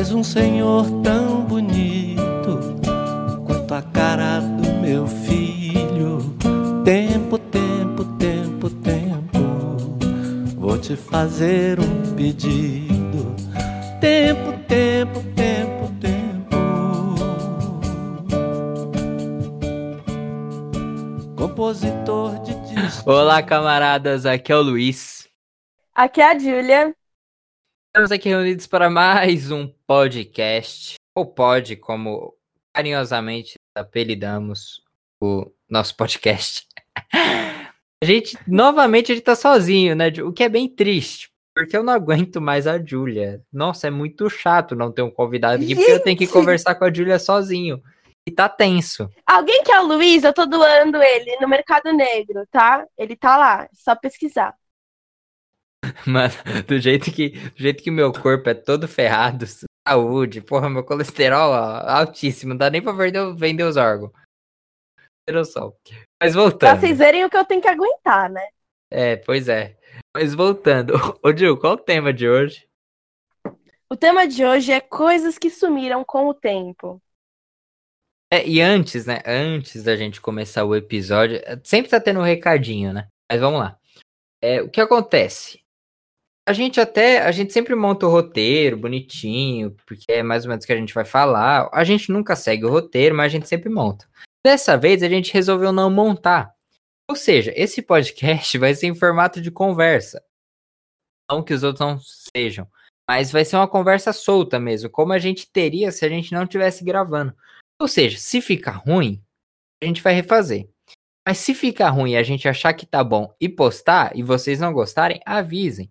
És um senhor tão bonito quanto a cara do meu filho. Tempo, tempo, tempo, tempo. Vou te fazer um pedido. Tempo, tempo, tempo, tempo. Compositor de discos. Olá, camaradas, aqui é o Luiz. Aqui é a Júlia. Estamos aqui reunidos para mais um podcast, ou pod, como carinhosamente apelidamos o nosso podcast. A gente, novamente, a gente tá sozinho, né? O que é bem triste, porque eu não aguento mais a Júlia. Nossa, é muito chato não ter um convidado aqui, porque eu tenho que conversar com a Júlia sozinho. E tá tenso. Alguém que é o Luiz, eu tô doando ele no Mercado Negro, tá? Ele tá lá, é só pesquisar. Mano, do jeito que, do jeito que meu corpo é todo ferrado, saúde, porra, meu colesterol ó, altíssimo, não dá nem pra vender, vender os órgãos. Noção. Mas Pra voltando. vocês verem o que eu tenho que aguentar, né? É, pois é. Mas voltando. Ô, Gil, qual o tema de hoje? O tema de hoje é coisas que sumiram com o tempo. É, e antes, né? Antes da gente começar o episódio, sempre tá tendo um recadinho, né? Mas vamos lá. É, o que acontece? A gente até, a gente sempre monta o roteiro bonitinho, porque é mais ou menos o que a gente vai falar. A gente nunca segue o roteiro, mas a gente sempre monta. Dessa vez a gente resolveu não montar. Ou seja, esse podcast vai ser em formato de conversa. Não que os outros não sejam, mas vai ser uma conversa solta mesmo, como a gente teria se a gente não estivesse gravando. Ou seja, se ficar ruim, a gente vai refazer. Mas se ficar ruim e a gente achar que tá bom e postar, e vocês não gostarem, avisem.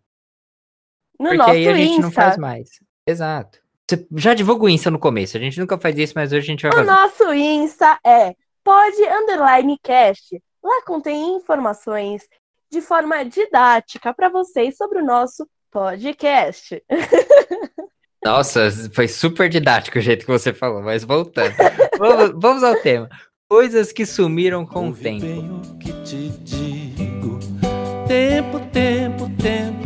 No porque nosso aí a gente Insta. não faz mais. Exato. Você já divulga o Insta no começo. A gente nunca faz isso, mas hoje a gente vai O fazer. nosso Insta é pod underline cast. Lá contém informações de forma didática para vocês sobre o nosso podcast. Nossa, foi super didático o jeito que você falou, mas voltando. vamos, vamos ao tema. Coisas que sumiram com o tempo. bem o que te digo. Tempo, tempo, tempo.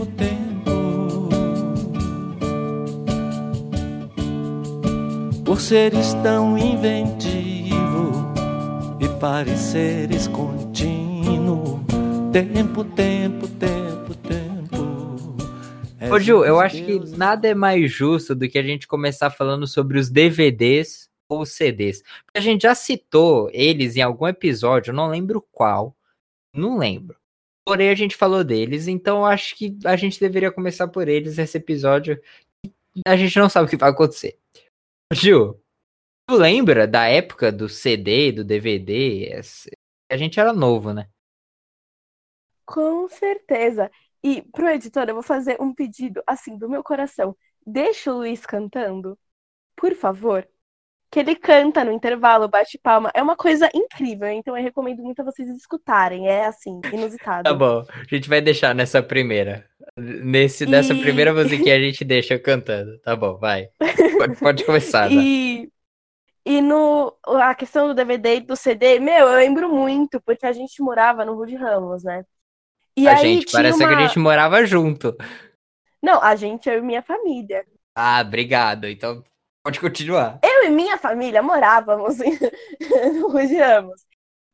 Seres tão inventivo e pareceres contínuo. Tempo, tempo, tempo, tempo. Ô, És Ju, um eu acho que nada é mais justo do que a gente começar falando sobre os DVDs ou CDs. Porque a gente já citou eles em algum episódio, eu não lembro qual. Não lembro. Porém, a gente falou deles, então eu acho que a gente deveria começar por eles esse episódio. A gente não sabe o que vai acontecer. Ju, tu lembra da época do CD, do DVD? A gente era novo, né? Com certeza. E pro editor, eu vou fazer um pedido assim do meu coração. Deixa o Luiz cantando, por favor. Que ele canta no intervalo, bate palma. É uma coisa incrível, então eu recomendo muito a vocês escutarem. É assim, inusitado. Tá bom, a gente vai deixar nessa primeira. Nesse, Nessa E- primeira musiquinha a gente deixa cantando. Tá bom, vai. Pode, pode começar? E, e no, a questão do DVD e do CD, meu, eu lembro muito, porque a gente morava no Rude Ramos, né? E A aí gente, parece que uma... a gente morava junto. Não, a gente, eu e minha família. Ah, obrigado. Então, pode continuar. Eu e minha família morávamos em- Ramos.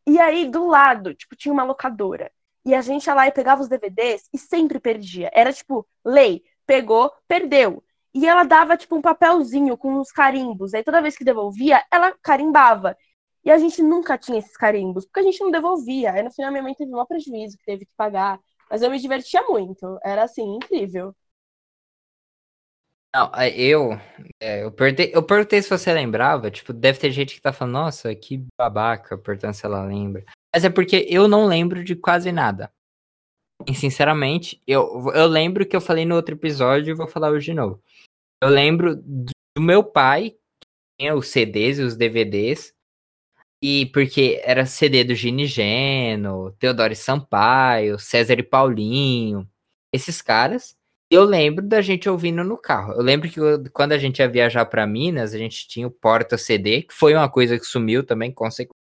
E aí, do lado, tipo, tinha uma locadora. E a gente ia lá e pegava os DVDs e sempre perdia. Era tipo, lei, pegou, perdeu. E ela dava, tipo, um papelzinho com uns carimbos. Aí toda vez que devolvia, ela carimbava. E a gente nunca tinha esses carimbos, porque a gente não devolvia. Aí no final minha mãe teve um prejuízo que teve que pagar. Mas eu me divertia muito. Era assim, incrível. Não, é, eu, é, eu, perguntei, eu perguntei se você lembrava. Tipo, deve ter gente que tá falando, nossa, que babaca, portanto, se ela lembra. Mas é porque eu não lembro de quase nada. E, sinceramente, eu, eu lembro que eu falei no outro episódio e vou falar hoje de novo. Eu lembro do meu pai, que tinha os CDs e os DVDs. E porque era CD do Gini Geno, Teodoro Sampaio, César e Paulinho, esses caras. Eu lembro da gente ouvindo no carro. Eu lembro que quando a gente ia viajar para Minas, a gente tinha o porta CD, que foi uma coisa que sumiu também, consequentemente.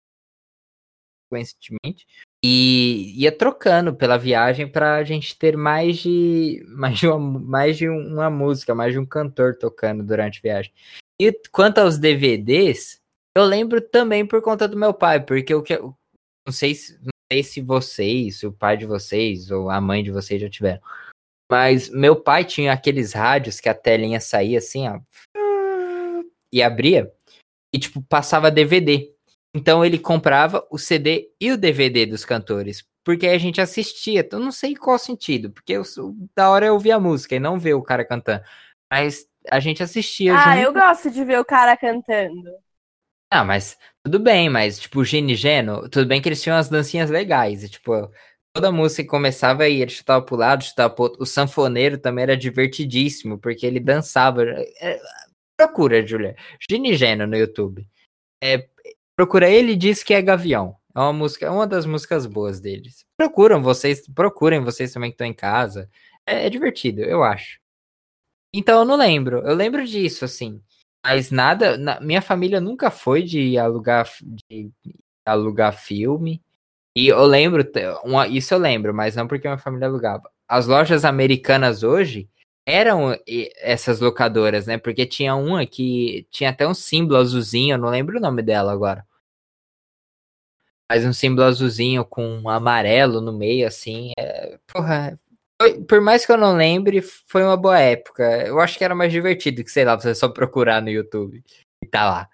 E ia trocando pela viagem pra gente ter mais de, mais de, uma, mais de uma música, mais de um cantor tocando durante a viagem. E quanto aos DVDs, eu lembro também por conta do meu pai, porque o que eu não sei se, não sei se vocês, se o pai de vocês ou a mãe de vocês já tiveram. Mas meu pai tinha aqueles rádios que a telinha saía assim, ó, e abria e tipo passava DVD. Então ele comprava o CD e o DVD dos cantores, porque a gente assistia. Eu não sei qual sentido, porque eu, da hora eu ouvia a música e não ver o cara cantando. Mas a gente assistia. Ah, junto. eu gosto de ver o cara cantando. Ah, mas tudo bem, mas tipo, o Gene Geno, tudo bem que eles tinham as dancinhas legais, e tipo, toda música começava aí, ele chutava pro lado, chutava pro outro. O sanfoneiro também era divertidíssimo, porque ele dançava. É, procura, Julia. Gene Geno no YouTube. É, procura ele diz que é Gavião. É uma música, é uma das músicas boas deles. Procuram vocês, procurem vocês também que estão em casa. É, é divertido, eu acho. Então eu não lembro. Eu lembro disso, assim. Mas nada. Na, minha família nunca foi de alugar, de alugar filme. E eu lembro, uma, isso eu lembro, mas não porque minha família alugava. As lojas americanas hoje eram essas locadoras, né? Porque tinha uma que tinha até um símbolo azulzinho, eu não lembro o nome dela agora. Mas um símbolo azulzinho com um amarelo no meio, assim. É, porra, por mais que eu não lembre, foi uma boa época. Eu acho que era mais divertido que, sei lá, você só procurar no YouTube e tá lá.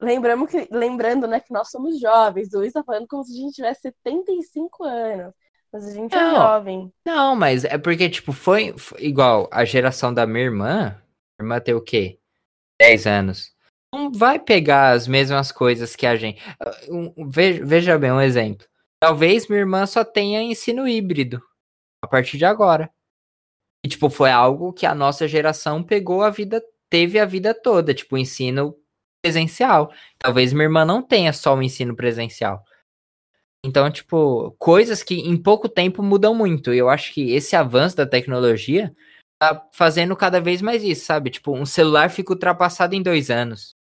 Lembramos que, lembrando, né, que nós somos jovens. O Luiz tá falando como se a gente tivesse 75 anos. Mas a gente é não, é jovem. Não, mas é porque, tipo, foi, foi, igual a geração da minha irmã. Minha irmã tem o quê? 10 anos. Não vai pegar as mesmas coisas que a gente. Veja, veja bem um exemplo. Talvez minha irmã só tenha ensino híbrido a partir de agora. E, tipo, foi algo que a nossa geração pegou a vida, teve a vida toda, tipo, ensino presencial. Talvez minha irmã não tenha só o ensino presencial. Então, tipo, coisas que em pouco tempo mudam muito. E eu acho que esse avanço da tecnologia tá fazendo cada vez mais isso, sabe? Tipo, um celular fica ultrapassado em dois anos.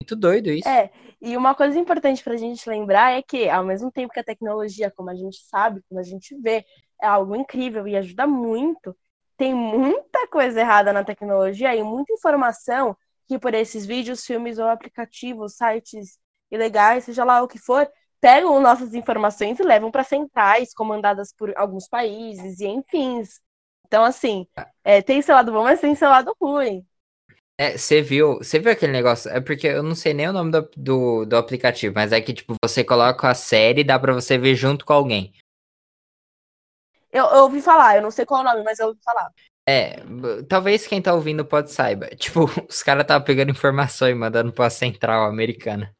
Muito doido isso. É, e uma coisa importante pra gente lembrar é que, ao mesmo tempo que a tecnologia, como a gente sabe, como a gente vê, é algo incrível e ajuda muito. Tem muita coisa errada na tecnologia e muita informação que por esses vídeos, filmes ou aplicativos, sites ilegais, seja lá o que for, pegam nossas informações e levam para centrais comandadas por alguns países e enfim. Então, assim, é, tem seu lado bom, mas tem seu lado ruim. É, você viu, você viu aquele negócio? É porque eu não sei nem o nome do, do, do aplicativo, mas é que, tipo, você coloca a série e dá pra você ver junto com alguém. Eu, eu ouvi falar, eu não sei qual é o nome, mas eu ouvi falar. É, talvez quem tá ouvindo pode saiba. Tipo, os caras estavam pegando informação e mandando pra central americana.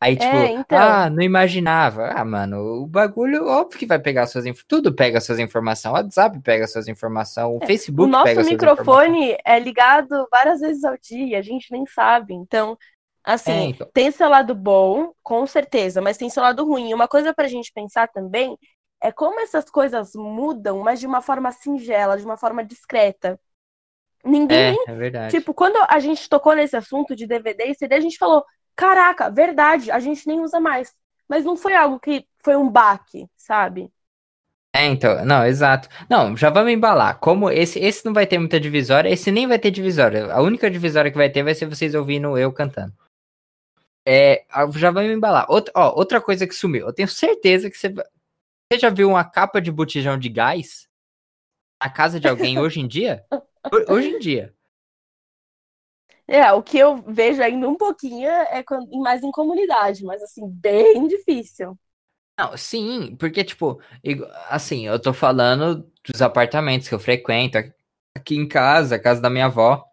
Aí, tipo, é, então... ah, não imaginava. Ah, mano, o bagulho, óbvio que vai pegar suas informações. Tudo pega suas informações. O WhatsApp pega suas informações. O é, Facebook o pega suas informações. O nosso microfone é ligado várias vezes ao dia, a gente nem sabe. Então, assim, é, então... tem seu lado bom, com certeza, mas tem seu lado ruim. Uma coisa pra gente pensar também é como essas coisas mudam, mas de uma forma singela, de uma forma discreta. Ninguém. É, é verdade. Tipo, quando a gente tocou nesse assunto de DVD e CD, a gente falou: caraca, verdade, a gente nem usa mais. Mas não foi algo que foi um baque, sabe? É, então, não, exato. Não, já vamos embalar. Como esse, esse não vai ter muita divisória, esse nem vai ter divisória. A única divisória que vai ter vai ser vocês ouvindo eu cantando. É, já vamos embalar. Outra, ó, outra coisa que sumiu. Eu tenho certeza que você, você já viu uma capa de botijão de gás na casa de alguém hoje em dia? Hoje em dia. É, o que eu vejo ainda um pouquinho é mais em comunidade, mas assim, bem difícil. Não, sim, porque, tipo, assim, eu tô falando dos apartamentos que eu frequento aqui em casa, a casa da minha avó.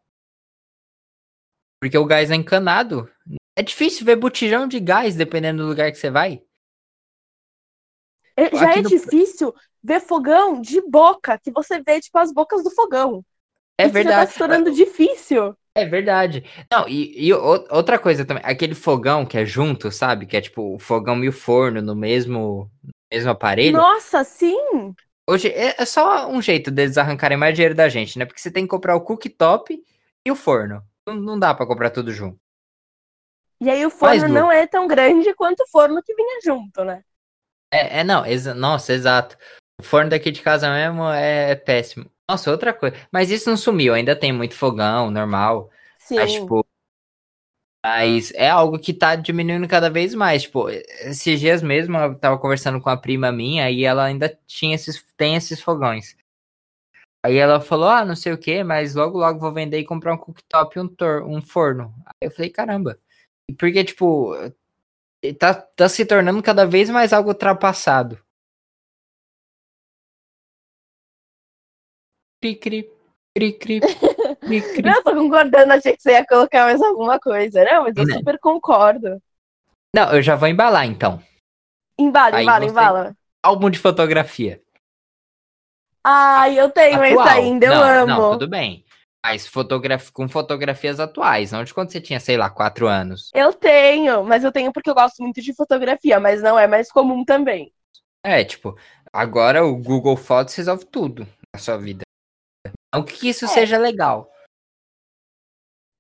Porque o gás é encanado. É difícil ver botijão de gás, dependendo do lugar que você vai. É, já é no... difícil ver fogão de boca, que você vê, tipo, as bocas do fogão. É Isso verdade. Já tá se tornando difícil. É verdade. Não, e, e, outra coisa também, aquele fogão que é junto, sabe? Que é tipo o fogão e o forno no mesmo, mesmo aparelho. Nossa, sim! Hoje é, é só um jeito deles arrancarem mais dinheiro da gente, né? Porque você tem que comprar o cooktop e o forno. Não, não dá para comprar tudo junto. E aí o forno Lu. não é tão grande quanto o forno que vinha junto, né? É, é não, exa- nossa, exato. O forno daqui de casa mesmo é, é péssimo. Nossa, outra coisa. Mas isso não sumiu, ainda tem muito fogão, normal. Sim. Mas, tipo. Mas é algo que tá diminuindo cada vez mais. Tipo, esses dias mesmo eu tava conversando com a prima minha e ela ainda tinha esses, tem esses fogões. Aí ela falou, ah, não sei o que, mas logo logo vou vender e comprar um cooktop e um, tor um forno. Aí eu falei, caramba. Porque, tipo, tá, tá se tornando cada vez mais algo ultrapassado. Cri, cri, cri, cri, cri, cri. Não, eu tô concordando, achei que você ia colocar mais alguma coisa. Não, mas eu Né. super concordo. Não, eu já vou embalar então. Embala, Aí embala, você- embala. Álbum de fotografia. Ai, eu tenho esse Atual. ainda, eu não, amo. Não, tudo bem. Mas fotograf... com fotografias atuais, não de quando você tinha, sei lá, quatro anos. Eu tenho, mas eu tenho porque eu gosto muito de fotografia, mas não é mais comum também. É, tipo, agora o Google Fotos resolve tudo na sua vida. Não que isso É. seja legal.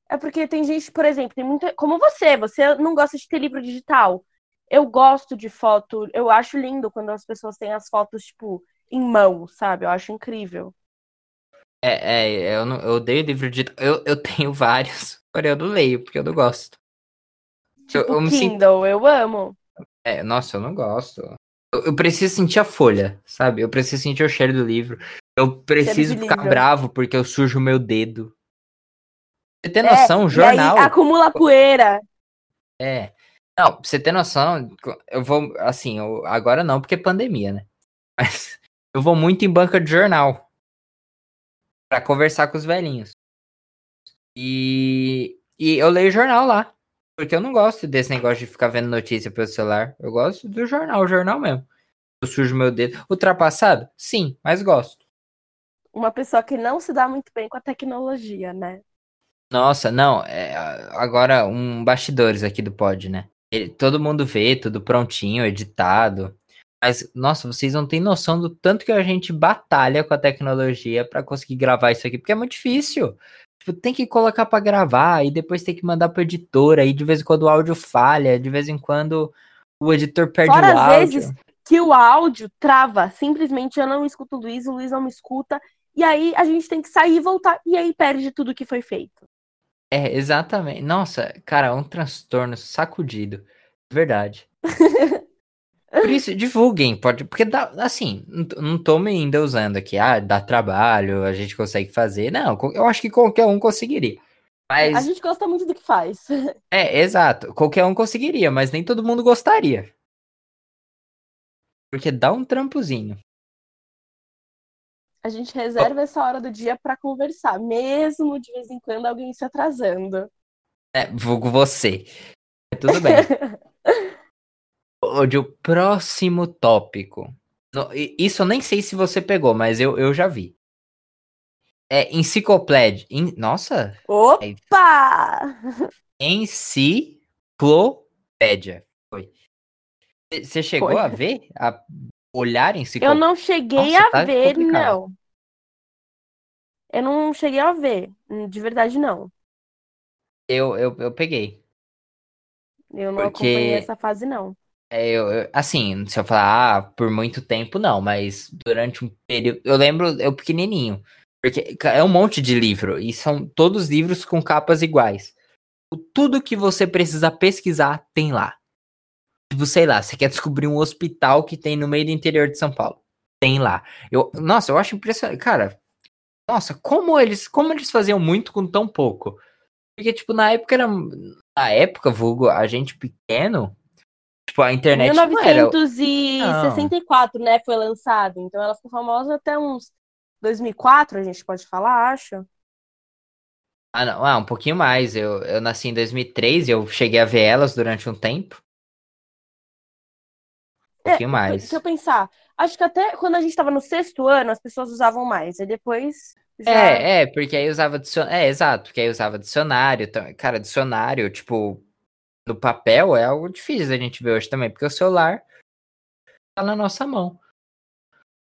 É porque tem gente, por exemplo, tem muita. Como você, você não gosta de ter livro digital. Eu gosto de foto, eu acho lindo quando as pessoas têm as fotos, tipo, em mão, sabe? Eu acho incrível. É, é eu, não, eu odeio livro de. Eu, eu tenho vários, porém eu não leio, porque eu não gosto. Eu- Tipo, eu sinto- Kindle, eu amo. É, nossa, eu não gosto. Eu, eu preciso sentir a folha, sabe? Eu preciso sentir o cheiro do livro. Eu preciso ficar livro. bravo porque eu sujo o meu dedo. Você tem É, noção, o E jornal. acumula poeira. É. Não, pra você ter noção, eu vou, assim, eu- agora não, porque é pandemia, né? Mas eu vou muito em banca de jornal pra conversar com os velhinhos. E, e eu leio jornal lá, porque eu não gosto desse negócio de ficar vendo notícia pelo celular. Eu gosto do jornal, o jornal mesmo. Eu sujo meu dedo. Ultrapassado? Sim, mas gosto. Uma pessoa que não se dá muito bem com a tecnologia, né? Nossa, não, é, agora um bastidores aqui do pod, né? Ele- todo mundo vê, tudo prontinho, editado. Mas, nossa, vocês não têm noção do tanto que a gente batalha com a tecnologia pra conseguir gravar isso aqui, porque é muito difícil. Tipo, tem que colocar pra gravar e depois tem que mandar pro editor, aí de vez em quando o áudio falha, de vez em quando o editor perde Fora o às áudio. vezes que o áudio trava. Simplesmente eu não escuto o Luiz, o Luiz não me escuta. E aí a gente tem que sair e voltar. E aí perde tudo que foi feito. É, exatamente. Nossa, cara, é um transtorno sacudido. Verdade. Por isso, divulguem, pode, porque dá, assim, não t- não tô me ainda usando aqui, ah, dá trabalho, a gente consegue fazer. Não, eu acho que qualquer um conseguiria. A Mas, gente gosta muito do que faz. é, exato, qualquer um conseguiria, mas nem todo mundo gostaria. Porque dá um trampozinho. A gente reserva essa hora do dia pra conversar, mesmo de vez em quando alguém se atrasando. É, vulgo você. Tudo bem. O próximo tópico. Isso eu nem sei se você pegou, mas eu, eu já vi. É enciclopédia. En- Nossa! Opa! Enciclopédia. Foi. Você chegou Foi. a ver? A olhar Eu enciclopédia? não cheguei Nossa, a tá ver, complicado. não. Eu não cheguei a ver, hum, de verdade não. Eu, eu, eu peguei. Eu não Porque- acompanhei essa fase, não. É, eu, eu- assim, se eu falar, ah, por muito tempo, não, mas durante um período. Eu lembro, eu pequenininho. Porque é um monte de livro, e são todos livros com capas iguais. Tudo que você precisa pesquisar tem lá. Tipo, sei lá, você quer descobrir um hospital que tem no meio do interior de São Paulo. Tem lá. Eu, nossa, eu acho impressionante. Cara, nossa, como eles, como eles faziam muito com tão pouco? Porque, tipo, na época era. Na época, vulgo, a gente pequeno. Tipo, a internet não era. 1964, né, foi lançado. Então ela ficou famosa até uns 2004, a gente pode falar, acho. Ah, não, ah, um pouquinho mais. Eu, eu nasci em 2003 e eu cheguei a ver elas durante um tempo. Um pouquinho mais. Se eu pensar, acho que até quando a gente tava no sexto ano, as pessoas usavam mais. E depois já... É, é, porque aí usava dicionário. É, exato, porque aí usava dicionário. então- Cara, dicionário, tipo, no papel é algo difícil da gente ver hoje também, porque o celular tá na nossa mão.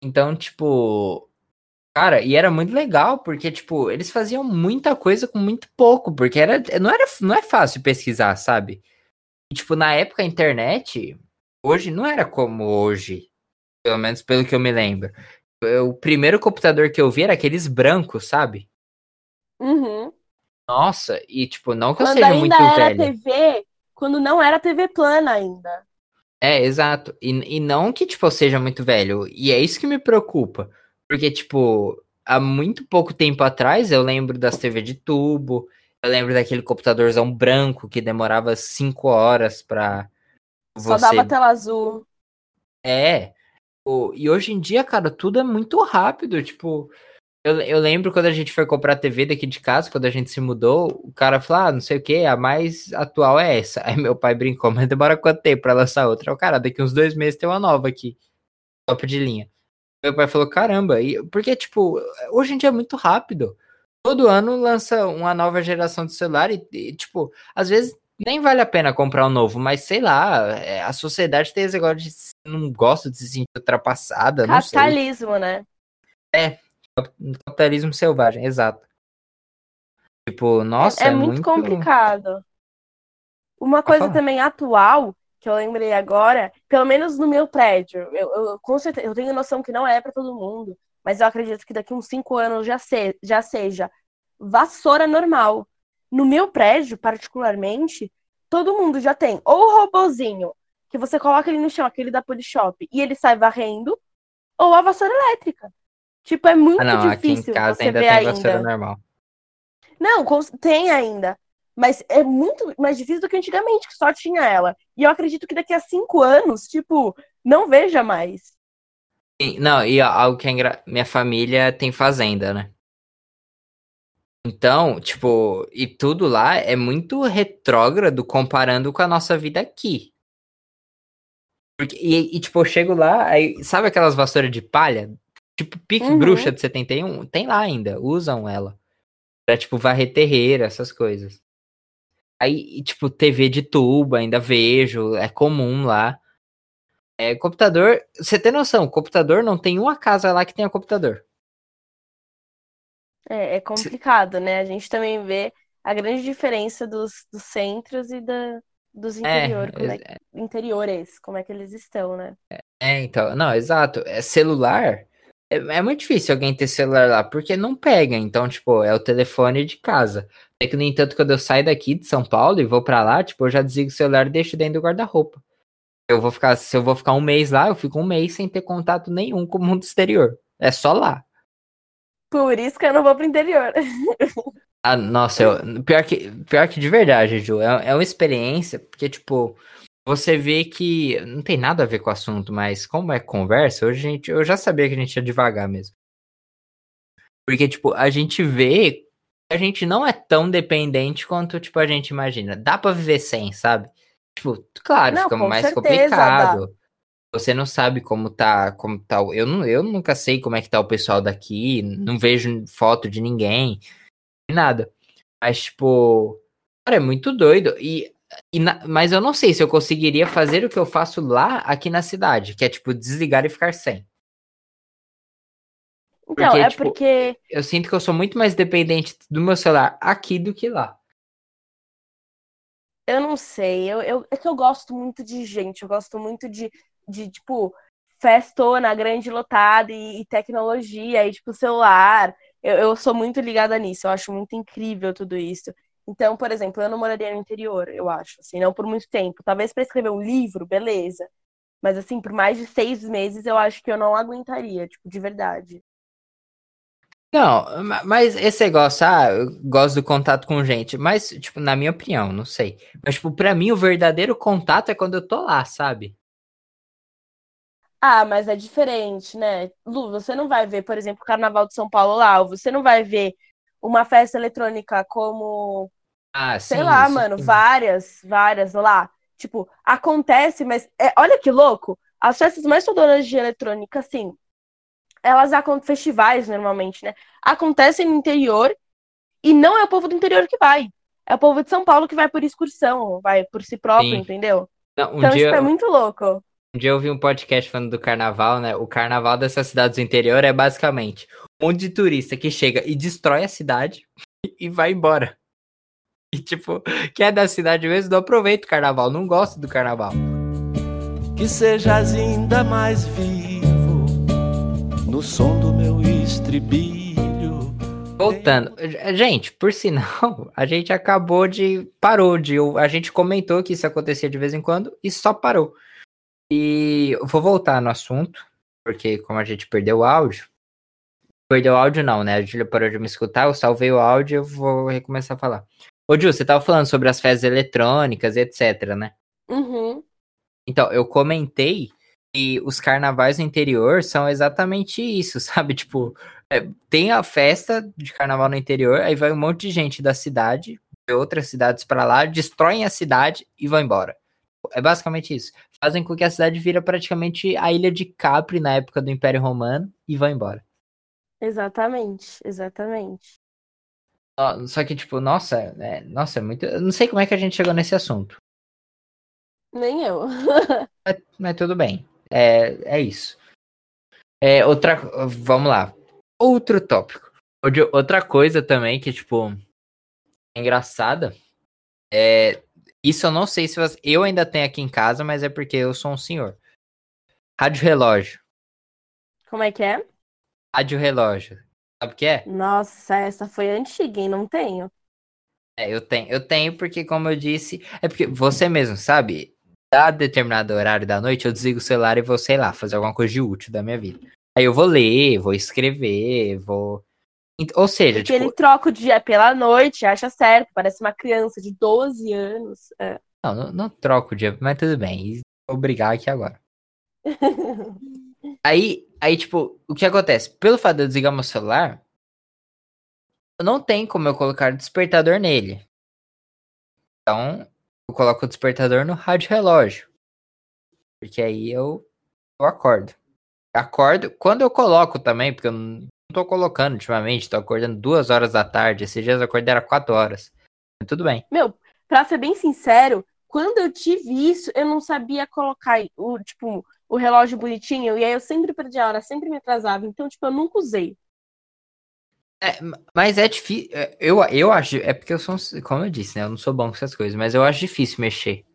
Então, tipo. Cara, e era muito legal, porque, tipo, eles faziam muita coisa com muito pouco, porque era, não, era, não é fácil pesquisar, sabe? E, tipo, na época a internet, hoje não era como hoje. Pelo menos pelo que eu me lembro. O primeiro computador que eu vi era aqueles brancos, sabe? Uhum. Nossa, e tipo, não que eu Quando seja ainda muito era velho. TV, quando não era TV plana ainda. É, exato. E, e não que, tipo, eu seja muito velho. E é isso que me preocupa. Porque, tipo, há muito pouco tempo atrás eu lembro das TV de tubo. Eu lembro daquele computadorzão branco que demorava cinco horas pra Só você. dava tela azul. É. O- E hoje em dia, cara, tudo é muito rápido. Tipo, eu, eu lembro quando a gente foi comprar TV daqui de casa, quando a gente se mudou, o cara falou, ah, não sei o que, a mais atual é essa. Aí meu pai brincou, mas demora quanto tempo pra lançar outra? O cara, daqui uns dois meses tem uma nova aqui. Top de linha. Meu pai falou, caramba, e, porque, tipo, hoje em dia é muito rápido. Todo ano lança uma nova geração de celular e, e, tipo, às vezes nem vale a pena comprar um novo, mas sei lá, é, a sociedade tem esse negócio de não gosta de se sentir ultrapassada, não sei. Capitalismo, né? Capitalismo selvagem, exato. Tipo, nossa, é, é, muito, complicado. Uma coisa também atual, que eu lembrei agora, pelo menos no meu prédio, eu, eu, com certeza, eu tenho noção que não é para todo mundo, mas eu acredito que daqui uns cinco anos já, se, já seja vassoura normal. No meu prédio, particularmente, todo mundo já tem ou o robozinho, que você coloca ele no chão, aquele da Polishop, e ele sai varrendo, ou a vassoura elétrica. Tipo, é muito Ah, não, aqui em difícil casa ainda tem ainda. vassoura normal. Não, tem ainda. Mas é muito mais difícil do que antigamente, que só tinha ela. E eu acredito que daqui a cinco anos, tipo, não veja mais. Não, e algo que é engra... Minha família tem fazenda, né? Então, tipo, e tudo lá é muito retrógrado comparando com a nossa vida aqui. Porque, e, e, tipo, eu chego lá, aí, sabe aquelas vassouras de palha? Tipo, pique Uhum. bruxa de 71? Tem lá ainda, usam ela. Pra, tipo, varrer terreiro, essas coisas. Aí, tipo, TV de tubo, ainda vejo, é comum lá. É, computador, você tem noção, computador não tem uma casa lá que tenha computador. É, é complicado, né? A gente também vê a grande diferença dos, dos centros e da, dos interior, como é, é, interiores, como é que eles estão, né? é, então, não, exato. É celular. É, é muito difícil alguém ter celular lá, porque não pega. Então, tipo, é o telefone de casa. É que, no entanto, quando eu saio daqui de São Paulo e vou pra lá, tipo, eu já desligo o celular e deixo dentro do guarda-roupa. Eu vou ficar, se eu vou ficar um mês lá, eu fico um mês sem ter contato nenhum com o mundo exterior. É só lá. Por isso que eu não vou pro interior. Ah, nossa, eu, pior, que, pior que de verdade, Ju, é, é uma experiência, porque, tipo, você vê que não tem nada a ver com o assunto, mas como é conversa, hoje a gente, eu já sabia que a gente ia devagar mesmo. Porque, tipo, a gente vê que a gente não é tão dependente quanto, tipo, a gente imagina. Dá pra viver sem, sabe? Tipo, claro, Não, fica mais certeza complicado. Você não sabe como tá, como tá. Eu, não, eu nunca sei como é que tá o pessoal daqui, não vejo foto de ninguém, nada. Mas, tipo, cara, é muito doido. E na- mas eu não sei se eu conseguiria fazer o que eu faço lá, aqui na cidade, que é, tipo, desligar e ficar sem. Então, Porque, é tipo, porque Eu sinto que eu sou muito mais dependente do meu celular aqui do que lá. Eu não sei, eu, eu, é que eu gosto muito de gente, eu gosto muito de, de tipo, festona, grande lotada e, e tecnologia, e, tipo, celular. Eu, eu sou muito ligada nisso, eu acho muito incrível tudo isso. Então, por exemplo, eu não moraria no interior, eu acho, assim, não por muito tempo. Talvez para escrever um livro, beleza. Mas, assim, por mais de seis meses, eu acho que eu não aguentaria, tipo, de verdade. Não, ma- mas esse negócio, ah, eu gosto do contato com gente, mas, tipo, na minha opinião, não sei. Mas, tipo, pra mim, o verdadeiro contato é quando eu tô lá, sabe? Ah, mas é diferente, né? Lu, você não vai ver, por exemplo, o Carnaval de São Paulo lá, ou você não vai ver uma festa eletrônica como, Ah, sei sim, lá, isso mano, sim. várias, várias lá. Tipo, acontece, mas é, olha que louco. As festas mais fadoras de eletrônica, assim, elas acontecem, festivais normalmente, né? Acontecem no interior e não é o povo do interior que vai. É o povo de São Paulo que vai por excursão, vai por si próprio, Sim. entendeu? Não, um Então, dia, tipo, é muito louco. um dia eu vi um podcast falando do carnaval, né? O carnaval dessas cidades do interior é basicamente um monte de turista que chega e destrói a cidade e vai embora. E, tipo, que é da cidade mesmo, não aproveita o carnaval, não gosta do carnaval. Que sejas ainda mais vivo no som do meu estribilho. Voltando, gente, por sinal, a gente acabou de. Parou de. A gente comentou que isso acontecia de vez em quando e só parou. E vou voltar no assunto, porque como a gente perdeu o áudio. Perdeu o áudio, não, né? A Júlia parou de me escutar, eu salvei o áudio eu vou recomeçar a falar. Ô, Ju, você tava falando sobre as festas eletrônicas, etc, né? Uhum. Então, eu comentei que os carnavais no interior são exatamente isso, sabe? Tipo, é, tem a festa de carnaval no interior, aí vai um monte de gente da cidade, de outras cidades para lá, destroem a cidade e vão embora. É basicamente isso. Fazem com que a cidade vira praticamente a ilha de Capri na época do Império Romano e vão embora. Exatamente, exatamente. Só que, tipo, nossa, é, nossa, é muito. Eu não sei como é que a gente chegou nesse assunto. Nem eu. Mas, mas tudo bem. É, é isso. É, outra. Vamos lá. Outro tópico. Outra- Outra coisa também que, tipo, é engraçada. É. Isso eu não sei se você. Eu ainda tenho aqui em casa, mas é porque eu sou um senhor. Rádio relógio. Como é que é? Rádio relógio. Sabe o que é? Nossa, essa foi antiga, hein? Não tenho. É, eu tenho, eu tenho porque, como eu disse, é porque você mesmo, sabe? Dá determinado horário da noite, eu desligo o celular e vou, sei lá, fazer alguma coisa de útil da minha vida. Aí eu vou ler, vou escrever, vou. Ou seja, Porque tipo, ele troca o dia pela noite, acha certo, parece uma criança de 12 anos. É. não, não, não troco o dia, mas tudo bem. Vou brigar aqui agora. Aí, aí, tipo, o que acontece? Pelo fato de eu desligar meu celular, não tem como eu colocar despertador nele. Então, eu coloco o despertador no rádio relógio. Porque aí eu, eu acordo. Acordo. Quando eu coloco também, porque eu não tô colocando ultimamente, tô acordando duas horas da tarde. Esses dias eu acordei era quatro horas. Tudo bem. Meu, pra ser bem sincero, quando eu tive isso, eu não sabia colocar o, tipo, o relógio bonitinho, e aí eu sempre perdi a hora, sempre me atrasava. Então, tipo, eu nunca usei. É, mas é difícil. Eu, eu acho. É porque eu sou. Como eu disse, né? Eu não sou bom com essas coisas. Mas eu acho difícil mexer.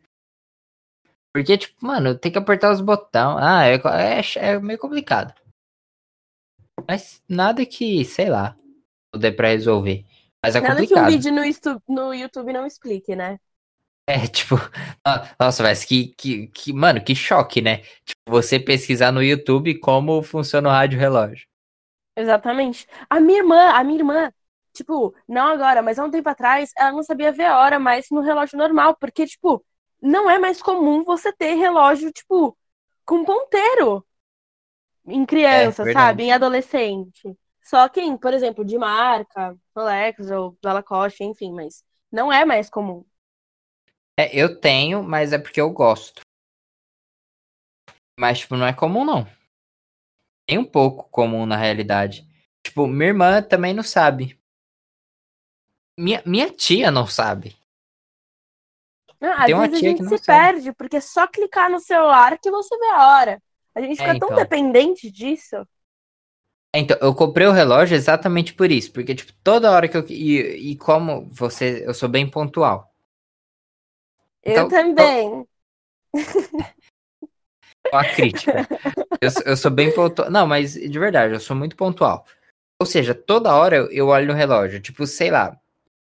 Porque, tipo, mano, tem que apertar os botões. Ah, é, é, é meio complicado. Mas nada que, sei lá, puder pra resolver. Mas é Nada que um complicado. vídeo no, no YouTube não explique, né? É, tipo, nossa, mas que, que, que, mano, que choque, né? Tipo, você pesquisar no YouTube como funciona o rádio relógio. Exatamente. A minha irmã, a minha irmã, tipo, não agora, mas há um tempo atrás, ela não sabia ver a hora mais no relógio normal, porque, tipo, não é mais comum você ter relógio, tipo, com ponteiro em criança, verdade. sabe? Em adolescente. Só quem, por exemplo, de marca, Rolex ou Lacoste, enfim, mas não é mais comum. É, eu tenho, mas é porque eu gosto. Mas, tipo, não é comum, não. Tem um pouco comum na realidade. Tipo, minha irmã também não sabe. Minha, minha tia não sabe. Às Tem uma vezes a gente que não se sabe. perde, porque é só clicar no celular que você vê a hora. A gente É, fica tão então. dependente disso. Então, eu comprei o relógio exatamente por isso. Porque, tipo, toda hora que eu. E, e como você. Eu sou bem pontual. Eu Então, também. Uma crítica. eu, sou- eu sou bem pontual. Não, mas de verdade, eu sou muito pontual. Ou seja, toda hora eu, olho no relógio. Tipo, sei lá.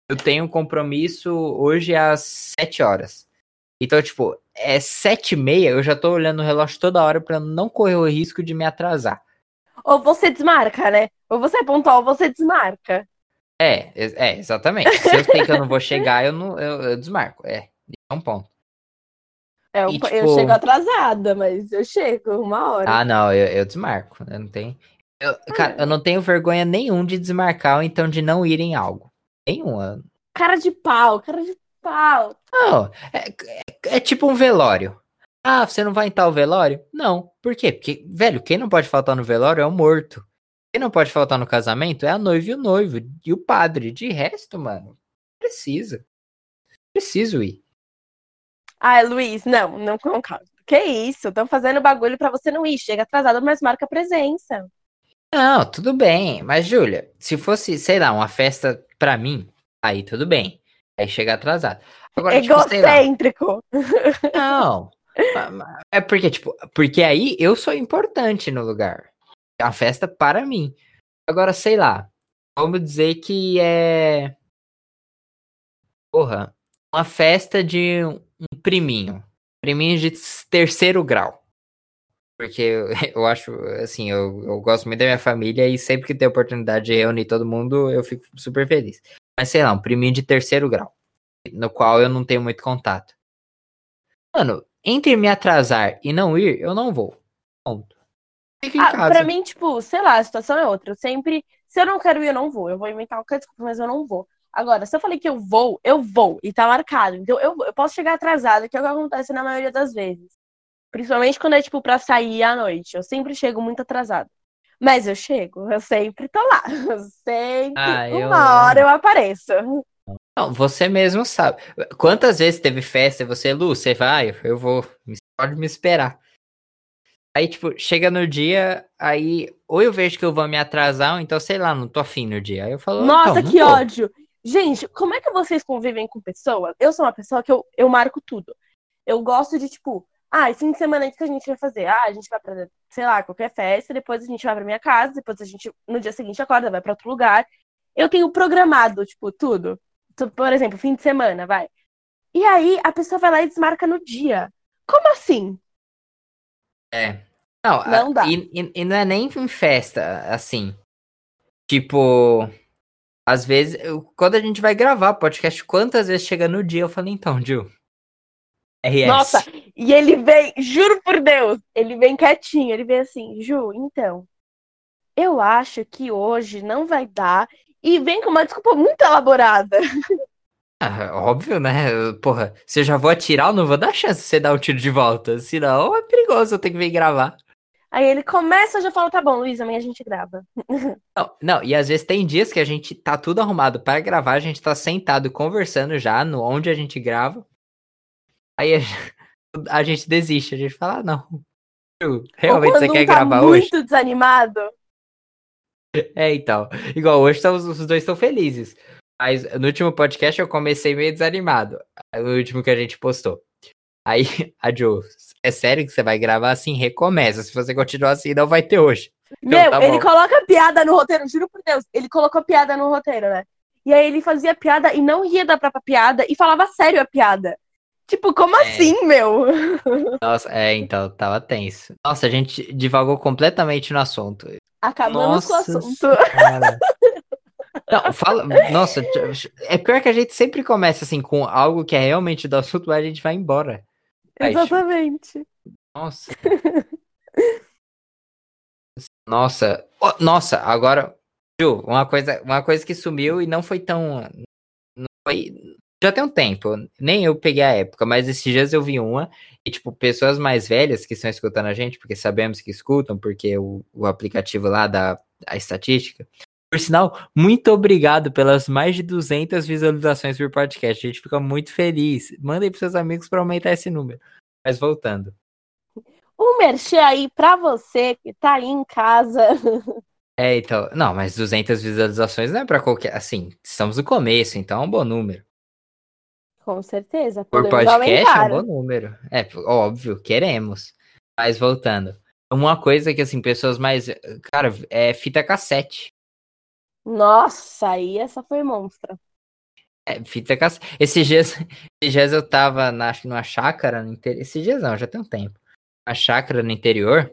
Eu tenho um compromisso hoje às 7 horas. Então, tipo, é 7 e meia, eu já tô olhando o relógio toda hora pra não correr o risco de me atrasar. Ou você desmarca, né? Ou você é pontual, ou você desmarca. É, é, exatamente. Se eu sei que eu não vou chegar, eu não eu, eu desmarco. É um ponto. É, eu, E, eu tipo- chego atrasada, mas eu chego uma hora. Ah, não, eu, eu desmarco. Eu não tenho. Eu, cara, eu não tenho vergonha nenhum de desmarcar ou então de não ir em algo. Nenhuma. Cara de pau, cara de pau. Não, é, é- é tipo um velório. Ah, você não vai em tal velório? Não. Por quê? Porque, velho, quem não pode faltar no velório é o morto. Quem não pode faltar no casamento é a noiva e o noivo. E o padre. De resto, mano, precisa. Preciso ir. Ai, Luiz, não, não concordo. Que isso? Estão fazendo bagulho pra você não ir. Chega atrasado, mas marca presença. Não, tudo bem. Mas, Júlia, se fosse, sei lá, uma festa pra mim, aí tudo bem. Aí chega atrasado. Agora, tipo. Egocêntrico. Não. É porque, tipo, porque aí eu sou importante no lugar. É uma festa para mim. Agora, sei lá. Vamos dizer que é. Porra. Uma festa de um priminho. Priminho de terceiro grau. Porque eu, eu acho, assim, eu, eu gosto muito da minha família e sempre que tem oportunidade de reunir todo mundo, eu fico super feliz. Mas sei lá, um priminho de terceiro grau. No qual eu não tenho muito contato. Mano, entre me atrasar e não ir, eu não vou. Ponto. Fica em Ah, casa. pra mim, tipo, sei lá, a situação é outra. Eu sempre, se eu não quero ir, eu não vou. Eu vou inventar qualquer desculpa, mas eu não vou. Agora, se eu falei que eu vou, eu vou. E tá marcado. Então, eu, eu posso chegar atrasada, que é o que acontece na maioria das vezes. Principalmente quando é, tipo, pra sair à noite. Eu sempre chego muito atrasada. Mas eu chego, eu sempre tô lá. Eu sempre, Ah, eu- uma hora eu apareço. Não, você mesmo sabe. Quantas vezes teve festa e você, Lu, você vai? Eu vou. Pode me esperar. Aí, tipo, chega no dia, aí ou eu vejo que eu vou me atrasar, ou então, sei lá, não tô afim no dia. Aí eu falo, Nossa, então, que vou. ódio. Gente, como é que vocês convivem com pessoas? Eu sou uma pessoa que eu, eu marco tudo. Eu gosto de, tipo, ah, fim de semana o que a gente vai fazer? Ah, a gente vai pra, sei lá, qualquer festa, depois a gente vai pra minha casa, depois a gente, no dia seguinte, acorda, vai pra outro lugar. Eu tenho programado, tipo, tudo. Tu- Por exemplo, fim de semana, vai. E aí, a pessoa vai lá e desmarca no dia. Como assim? É. Não, a- Não dá. E, e- e não é nem em festa, assim. Tipo, às vezes, eu- quando a gente vai gravar podcast, quantas vezes chega no dia, eu falo, então, Gil. RS. Nossa, e ele vem, juro por Deus, ele vem quietinho, ele vem assim, Ju, então, eu acho que hoje não vai dar, e vem com uma desculpa muito elaborada. Ah, óbvio, né? Porra, se eu já vou atirar, eu não vou dar chance de você dar um tiro de volta. Senão é perigoso eu ter que vir gravar. Aí ele começa, eu já falo, tá bom, Luiz, amanhã a gente grava. Não, não, e às vezes tem dias que a gente tá tudo arrumado para gravar, a gente tá sentado conversando já no onde a gente grava. Aí a, a gente desiste, a gente fala, ah, não. Realmente você quer um tá gravar muito hoje? desanimado. É, então. Igual hoje tá- os, os dois estão felizes. Mas no último podcast eu comecei meio desanimado. No último que a gente postou. Aí a Jo, é sério que você vai gravar assim? Recomeça. Se você continuar assim, não vai ter hoje. Então, Meu, tá ele coloca piada no roteiro, juro por Deus, ele colocou piada no roteiro, né? E aí ele fazia piada e não ria da própria piada e falava sério a piada. Tipo, como É. assim, meu? Nossa, é, então, tava tenso. Nossa, a gente divagou completamente no assunto. Acabamos com o Nossa assunto. Não, fala. Nossa, é pior que a gente sempre começa assim com algo que é realmente do assunto, mas a gente vai embora. Exatamente. Nossa. Nossa. Oh, nossa, agora. Ju, uma coisa, uma coisa que sumiu e não foi tão. Não foi, já tem um tempo. Nem eu peguei a época, mas esses dias eu vi uma. E, tipo, pessoas mais velhas que estão escutando a gente, porque sabemos que escutam, porque o, o aplicativo lá dá a estatística. Por sinal, muito obrigado pelas mais de 200 visualizações por podcast. A gente fica muito feliz. Mandem pros seus amigos para aumentar esse número. Mas voltando. Um merchan aí pra você que tá aí em casa. É, então, não, mas 200 visualizações não é pra qualquer, assim, estamos no começo, então é um bom número. Com certeza. Por podcast é um aumentar. bom número. É, óbvio, queremos. Mas voltando. Uma coisa que, assim, pessoas mais, cara, é fita cassete. Nossa, aí essa foi monstra. É, fita cassete. Esses dias, esses dias eu tava na, numa chácara no interior, esses dias não, já tem um tempo. Uma chácara no interior.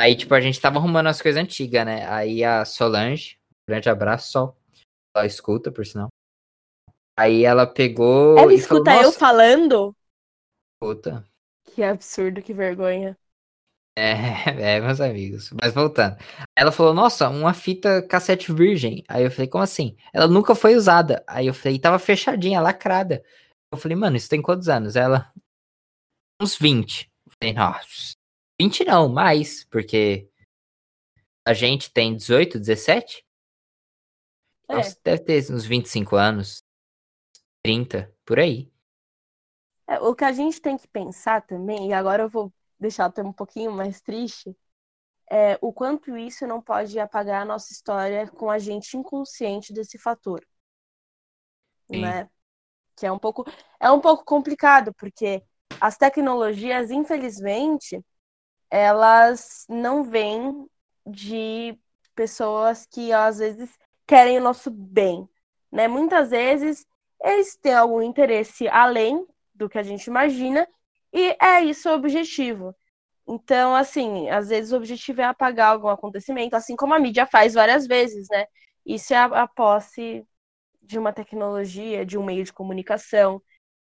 Aí, tipo, a gente tava arrumando as coisas antigas, né? Aí a Solange, grande abraço, Sol. Ela escuta, por sinal. Aí ela pegou Ela e falou, escuta eu "Nossa, falando? escuta. Que absurdo, que vergonha. É, é, meus amigos. Mas voltando. Ela falou, nossa, uma fita cassete virgem. Aí eu falei, como assim? Ela nunca foi usada. Aí eu falei, tava fechadinha, lacrada. Eu falei, mano, isso tem quantos anos? Ela, uns 20. Eu falei, nossa, 20 não, mais, porque a gente tem 18, 17? É. Nossa, deve ter uns 25 anos, 30, por aí. É, o que a gente tem que pensar também, e agora eu vou deixar o tema um pouquinho mais triste, é o quanto isso não pode apagar a nossa história com a gente inconsciente desse fator. Sim. Né? que é um pouco é um pouco complicado, porque as tecnologias, infelizmente, elas não vêm de pessoas que às vezes querem o nosso bem, né? Muitas vezes eles têm algum interesse além do que a gente imagina e é isso o objetivo. Então, assim, às vezes o objetivo é apagar algum acontecimento, assim como a mídia faz várias vezes, né? Isso é a, a posse de uma tecnologia, de um meio de comunicação,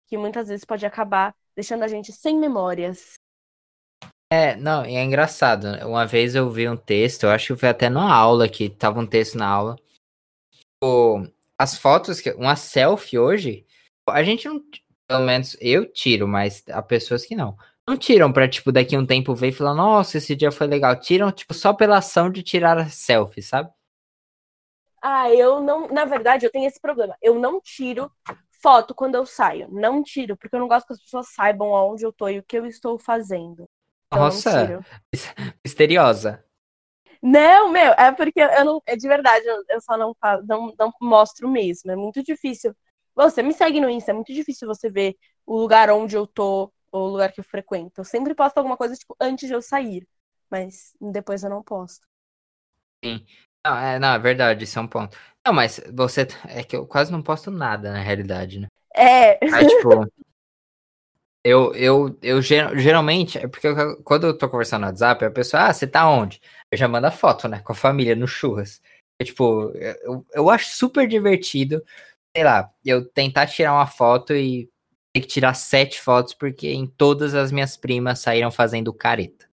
que muitas vezes pode acabar deixando a gente sem memórias. É, não, e é engraçado. né? Uma vez eu vi um texto, eu acho que foi até numa aula que tava um texto na aula. Tipo, as fotos, uma selfie hoje, a gente não, pelo menos eu tiro, mas há pessoas que não. Não tiram pra, tipo, daqui um tempo ver e falar, nossa, esse dia foi legal. Tiram, tipo, só pela ação de tirar a selfie, sabe? Ah, eu não. Na verdade, eu tenho esse problema. Eu não tiro foto quando eu saio. Não tiro, porque eu não gosto que as pessoas saibam aonde eu tô e o que eu estou fazendo. Então, Nossa, misteriosa. Não, meu, é porque eu não. É de verdade, eu, só não, não, não mostro mesmo. É muito difícil. Você me segue no Insta, é muito difícil você ver o lugar onde eu tô ou o lugar que eu frequento. Eu sempre posto alguma coisa, tipo, antes de eu sair. Mas depois eu não posto. Não, é, não, é verdade, isso é um ponto. Não, mas você. É que eu quase não posto nada, na realidade, né? É, Aí, tipo. Eu, eu, eu ger- geralmente, é porque eu- quando eu tô conversando no WhatsApp, a pessoa, ah, você tá onde? Eu já mando a foto, né? Com a família, no churras. É, tipo, eu, eu acho super divertido, sei lá, eu tentar tirar uma foto e ter que tirar sete fotos, porque em todas as minhas primas saíram fazendo careta.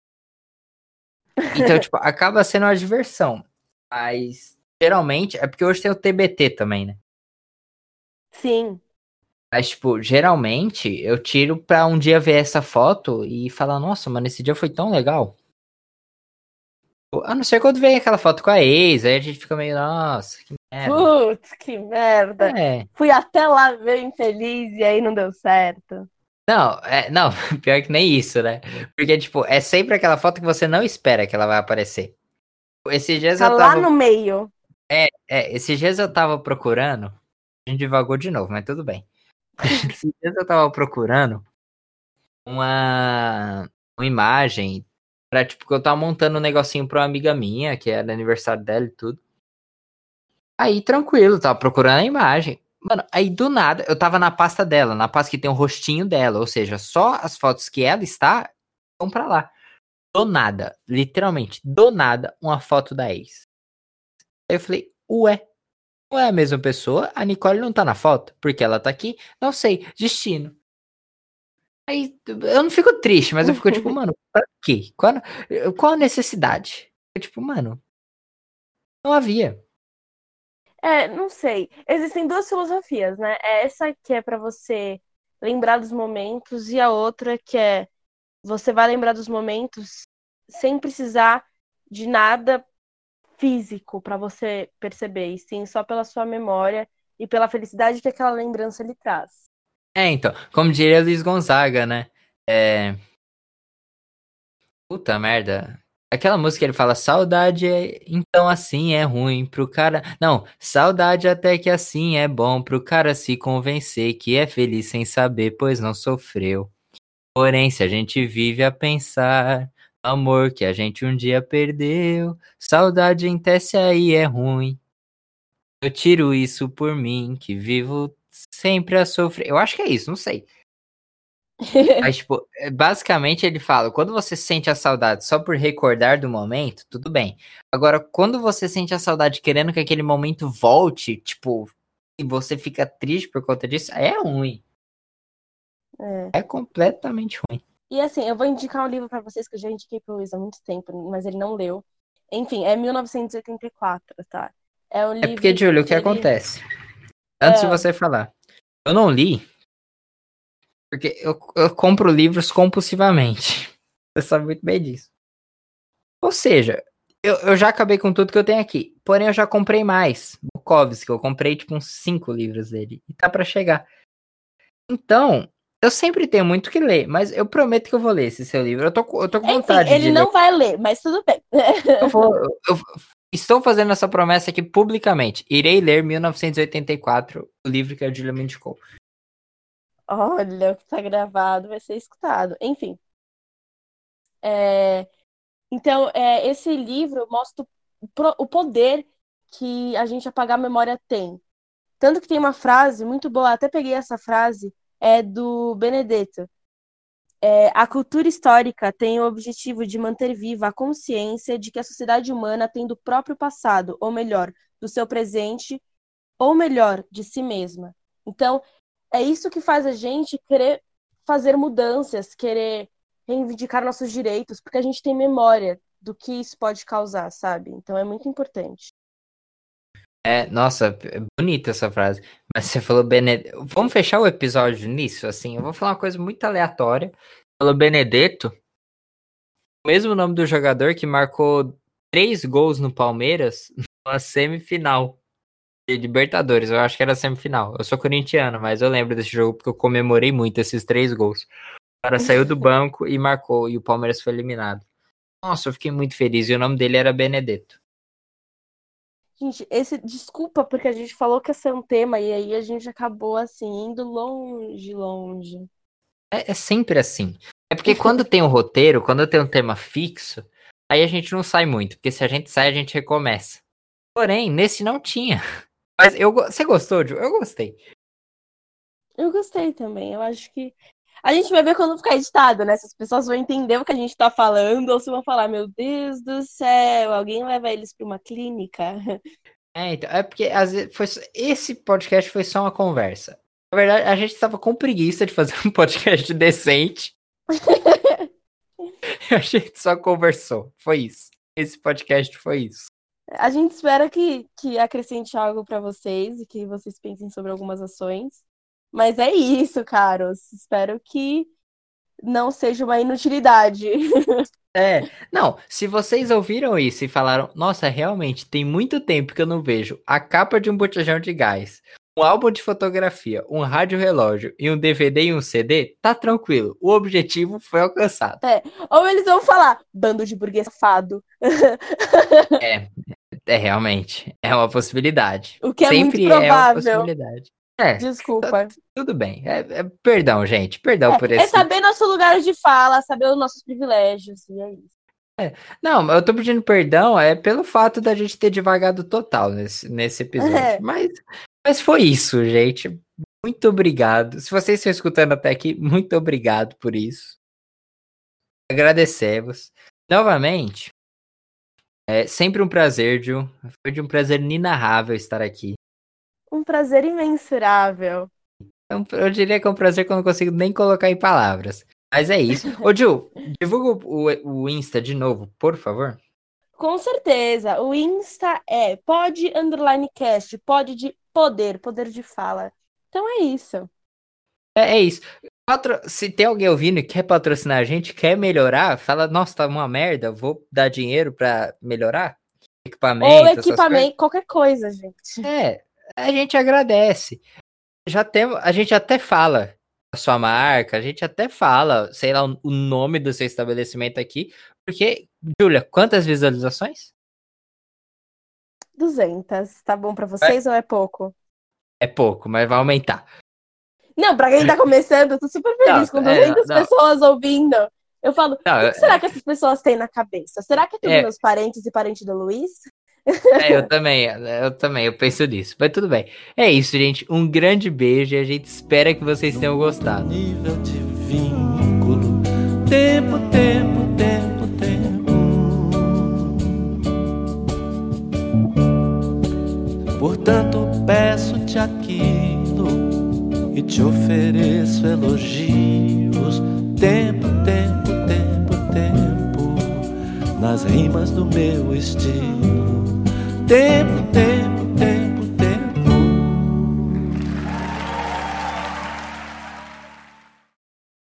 Então, tipo, acaba sendo uma diversão. Mas, geralmente, é porque hoje tem o TBT também, né? sim. Mas, tipo, geralmente eu tiro pra um dia ver essa foto e falar, nossa, mano, esse dia foi tão legal. A não ser quando vem aquela foto com a ex, aí a gente fica meio, nossa, que merda. Putz, que merda. É. Fui até lá ver infeliz e aí não deu certo. Não, é, não, pior que nem isso, né? Porque, tipo, é sempre aquela foto que você não espera que ela vai aparecer. Esses dias Tá eu lá tava. no meio. É, esses dias eu tava procurando. A gente divagou de novo, mas tudo bem. esses dias eu tava procurando uma, uma imagem pra, tipo, que eu tava montando um negocinho pra uma amiga minha, que era aniversário dela e tudo. Aí, tranquilo, tava procurando a imagem. Mano, aí do nada, eu tava na pasta dela, na pasta que tem o rostinho dela, ou seja, só as fotos que ela está vão pra lá. Do nada, literalmente, do nada, uma foto da ex. Aí eu falei, ué, não é a mesma pessoa? A Nicole não tá na foto? Porque ela tá aqui? Não sei, destino. Aí eu não fico triste, mas eu fico tipo, mano, pra quê? Qual, qual a necessidade? Eu, tipo, mano, não havia. É, não sei. Existem duas filosofias, né? Essa que é pra você lembrar dos momentos e a outra que é você vai lembrar dos momentos sem precisar de nada físico pra você perceber, e sim só pela sua memória e pela felicidade que aquela lembrança lhe traz. É, então, como diria Luiz Gonzaga, né? É. Puta merda. Aquela música que ele fala, saudade é. Então assim é ruim pro cara. Não, saudade até que assim é bom pro cara se convencer que é feliz sem saber, pois não sofreu. Porém, se a gente vive a pensar, amor que a gente um dia perdeu, saudade em teste aí é ruim. Eu tiro isso por mim, que vivo sempre a sofrer. Eu acho que é isso, não sei. Mas, tipo, é, basicamente ele fala: quando você sente a saudade só por recordar do momento, tudo bem. Agora, quando você sente a saudade querendo que aquele momento volte, tipo, e você fica triste por conta disso, é ruim. É. É completamente ruim. E assim, eu vou indicar um livro pra vocês que eu já indiquei pro Luiz há muito tempo, mas ele não leu. Enfim, é 1984, tá? É um É porque, Júlio, o que ele- acontece? Antes de É. você falar, eu não li, porque eu, eu compro livros compulsivamente. Você sabe muito bem disso. Ou seja, eu, eu já acabei com tudo que eu tenho aqui. Porém, eu já comprei mais. Bukowski, eu comprei tipo uns cinco livros dele. E tá pra chegar. Então, eu sempre tenho muito o que ler, mas eu prometo que eu vou ler esse seu livro. Eu tô, com- eu tô com Enfim, vontade de ele ler. não vai ler, mas tudo bem. Eu vou- eu- eu estou fazendo essa promessa aqui publicamente. Irei ler 1984, o livro que a Julia me indicou. Olha, o que tá gravado vai ser escutado. Enfim. É, Então, é, esse livro mostra o poder que a gente apagar a memória tem. Tanto que tem uma frase muito boa, até peguei essa frase, é do Benedetto. É, a cultura histórica tem o objetivo de manter viva a consciência de que a sociedade humana tem do próprio passado, ou melhor, do seu presente, ou melhor, de si mesma. Então, é isso que faz a gente querer fazer mudanças, querer reivindicar nossos direitos, porque a gente tem memória do que isso pode causar, sabe? Então é muito importante. É, nossa, é bonita essa frase. Mas você falou Benedetto. Vamos fechar o episódio nisso, assim. Eu vou falar uma coisa muito aleatória. Falou Benedetto. O mesmo nome do jogador que marcou três gols no Palmeiras na semifinal Libertadores. Eu acho que era semifinal. Eu sou corintiano, mas eu lembro desse jogo porque eu comemorei muito esses três gols. O cara saiu do banco e marcou, e o Palmeiras foi eliminado. Nossa, eu fiquei muito feliz. E o nome dele era Benedetto. Gente, esse desculpa porque a gente falou que ia ser um tema e aí a gente acabou assim indo longe, longe. É, é sempre assim. É porque quando tem um roteiro, quando tem um tema fixo, aí a gente não sai muito, porque se a gente sai, a gente recomeça. Porém, nesse não tinha. Mas eu, você gostou, Ju? Eu gostei. Eu gostei também. Eu acho que a gente vai ver quando ficar editado, né? Se as pessoas vão entender o que a gente tá falando ou se vão falar, meu Deus do céu, alguém leva eles pra uma clínica. É, então, é porque às vezes foi, esse podcast foi só uma conversa. Na verdade, a gente estava com preguiça de fazer um podcast decente. a gente só conversou. Foi isso. Esse podcast foi isso. A gente espera que, que acrescente algo pra vocês e que vocês pensem sobre algumas ações. Mas é isso, caros. Espero que não seja uma inutilidade. É, não, se vocês ouviram isso e falaram, nossa, realmente, tem muito tempo que eu não vejo a capa de um botijão de gás, um álbum de fotografia, um rádio relógio e um DVD e um CD, tá tranquilo, o objetivo foi alcançado. Ou eles vão falar, bando de burguês safado. É, realmente, é uma possibilidade. O que é Sempre muito é uma provável. possibilidade. É, Desculpa. tudo bem. É, é- perdão, gente, perdão por É, esse... é saber nosso lugar de fala, saber os nossos privilégios. E é isso. Não, eu tô pedindo perdão é pelo fato da gente ter devagado total nesse, nesse episódio. É. Mas, mas foi isso, gente. Muito obrigado. Se vocês estão escutando até aqui, muito obrigado por isso. Agradecemos. Novamente, é sempre um prazer, Ju. Foi de um prazer inenarrável estar aqui. Um prazer imensurável. É Eu diria que é um prazer que eu não consigo nem colocar em palavras. Mas é isso. Ô, Ju, divulga o, o Insta de novo, por favor. Com certeza. O Insta é pod underline cast, pod de poder, poder de fala. Então é isso. É, é isso. Patro- Se tem alguém ouvindo e quer patrocinar a gente, quer melhorar, fala, nossa, tá uma merda, vou dar dinheiro pra melhorar? Equipamento, Ou equipamento, qualquer coisa, gente. É, a gente agradece. Já tem, a gente até fala a sua marca, a gente até fala, sei lá, o nome do seu estabelecimento aqui, porque, Júlia, quantas visualizações? 200. Tá bom pra vocês ou é pouco? É pouco, mas vai aumentar. Não, pra quem tá começando, eu tô super feliz Não, com é, 200 não. pessoas ouvindo. Eu falo, Não, o que será que essas pessoas têm na cabeça? Será que é tudo É. meus parentes e parente do Luiz? é, eu também, eu também, eu penso nisso. Mas tudo bem. É isso, gente. Um grande beijo e a gente espera que vocês tenham gostado. nível de vínculo. Tempo, tempo, tempo, tempo. Portanto, peço-te aquilo e te ofereço elogios. Tempo, tempo, tempo, tempo. Nas rimas do meu estilo. Tempo, tempo, tempo.